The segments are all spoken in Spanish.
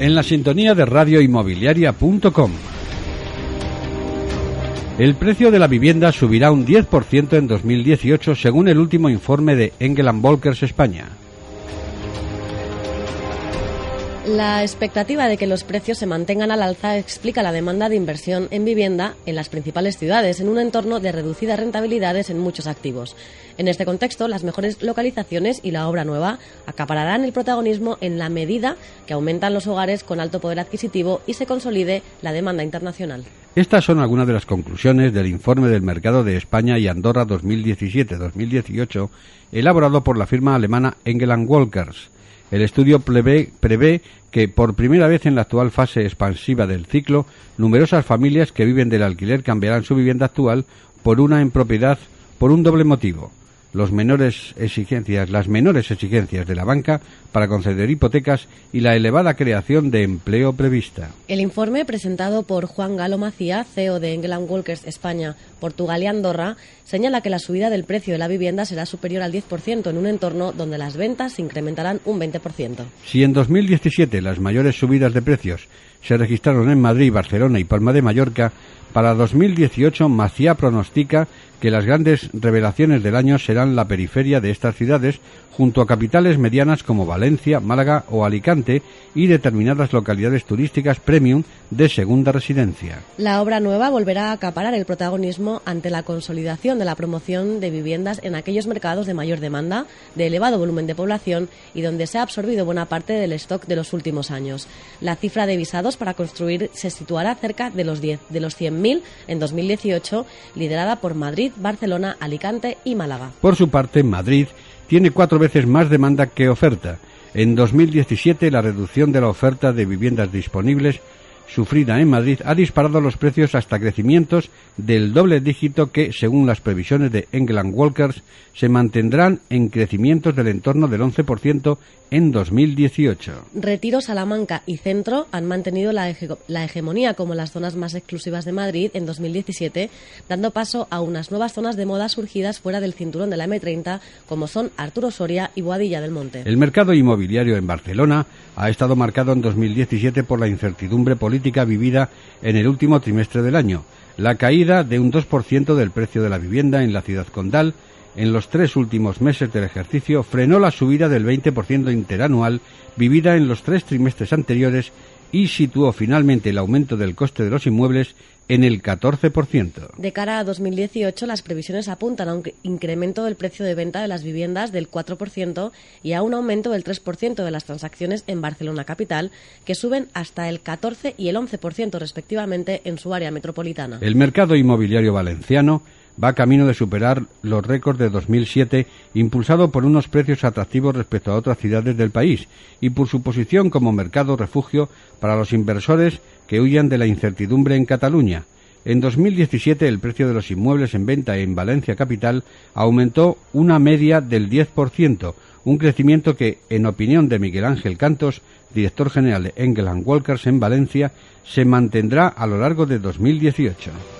En la sintonía de radioinmobiliaria.com. El precio de la vivienda subirá un 10% en 2018 según el último informe de Engel Volkers España. La expectativa de que los precios se mantengan al alza explica la demanda de inversión en vivienda en las principales ciudades, en un entorno de reducidas rentabilidades en muchos activos. En este contexto, las mejores localizaciones y la obra nueva acapararán el protagonismo en la medida que aumentan los hogares con alto poder adquisitivo y se consolide la demanda internacional. Estas son algunas de las conclusiones del informe del mercado de España y Andorra 2017-2018 elaborado por la firma alemana Engel Walkers. El estudio prevé, que por primera vez en la actual fase expansiva del ciclo, numerosas familias que viven del alquiler cambiarán su vivienda actual por una en propiedad por un doble motivo los menores exigencias, las menores exigencias de la banca para conceder hipotecas y la elevada creación de empleo prevista. El informe presentado por Juan Galo Macía, CEO de England Walkers España, Portugal y Andorra, señala que la subida del precio de la vivienda será superior al 10% en un entorno donde las ventas se incrementarán un 20%. Si en 2017 las mayores subidas de precios se registraron en Madrid, Barcelona y Palma de Mallorca, para 2018 Macía pronostica que las grandes revelaciones del año serán la periferia de estas ciudades, junto a capitales medianas como Valencia, Málaga o Alicante y determinadas localidades turísticas premium de segunda residencia. La obra nueva volverá a acaparar el protagonismo ante la consolidación de la promoción de viviendas en aquellos mercados de mayor demanda, de elevado volumen de población y donde se ha absorbido buena parte del stock de los últimos años. La cifra de visados para construir se situará cerca de los, 10, de los 100.000 en 2018, liderada por Madrid, Barcelona, Alicante y Málaga. Por su parte, Madrid tiene cuatro veces más demanda que oferta. En 2017, la reducción de la oferta de viviendas disponibles sufrida en Madrid ha disparado los precios hasta crecimientos del doble dígito que, según las previsiones de England Walkers, se mantendrán en crecimientos del entorno del 11% en 2018. Retiro, Salamanca y Centro han mantenido la, la, hegemonía como las zonas más exclusivas de Madrid en 2017, dando paso a unas nuevas zonas de moda surgidas fuera del cinturón de la M30, como son Arturo Soria y Boadilla del Monte. El mercado inmobiliario en Barcelona ha estado marcado en 2017 por la incertidumbre política vivida en el último trimestre del año, la caída de un 2% del precio de la vivienda en la ciudad condal, en los tres últimos meses del ejercicio frenó la subida del 20% interanual vivida en los tres trimestres anteriores y situó finalmente el aumento del coste de los inmuebles en el 14%. De cara a 2018, las previsiones apuntan a un incremento del precio de venta de las viviendas del 4% y a un aumento del 3% de las transacciones en Barcelona capital, que suben hasta el 14 y el 11% respectivamente en su área metropolitana. El mercado inmobiliario valenciano va camino de superar los récords de 2007, impulsado por unos precios atractivos respecto a otras ciudades del país y por su posición como mercado refugio para los inversores que huyan de la incertidumbre en Cataluña. En 2017 el precio de los inmuebles en venta en Valencia capital aumentó una media del 10%, un crecimiento que, en opinión de Miguel Ángel Cantos, director general de Engel Walkers en Valencia, se mantendrá a lo largo de 2018.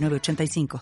85